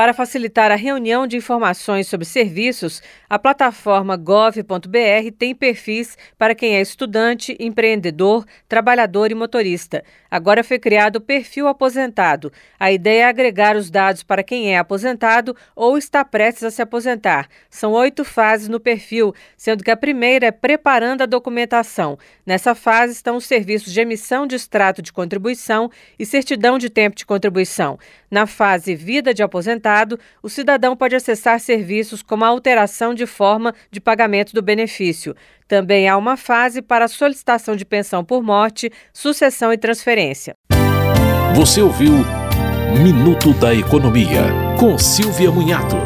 Para facilitar a reunião de informações sobre serviços, a plataforma gov.br tem perfis para quem é estudante, empreendedor, trabalhador e motorista. Agora foi criado o perfil aposentado. A ideia é agregar os dados para quem é aposentado ou está prestes a se aposentar. São oito fases no perfil, sendo que a primeira é preparando a documentação. Nessa fase estão os serviços de emissão de extrato de contribuição e certidão de tempo de contribuição. Na fase vida de aposentado, o cidadão pode acessar serviços como a alteração de forma de pagamento do benefício. Também há uma fase para solicitação de pensão por morte, sucessão e transferência. Você ouviu Minuto da Economia, com Silvia Munhato.